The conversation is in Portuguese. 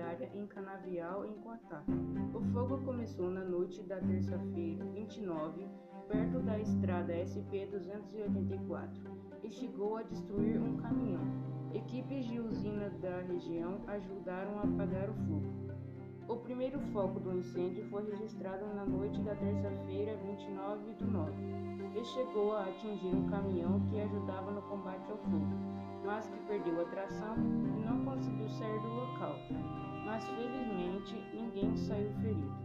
área em canavial em cortar. O fogo começou na noite da terça-feira, 29, perto da estrada SP-284 e chegou a destruir um caminhão. Equipes de usina da região ajudaram a apagar o fogo. O primeiro foco do incêndio foi registrado na noite da terça-feira, 29 do 9, e chegou a atingir um caminhão que ajudava no combate ao fogo, mas que perdeu a tração e não conseguiu Ninguém saiu ferido.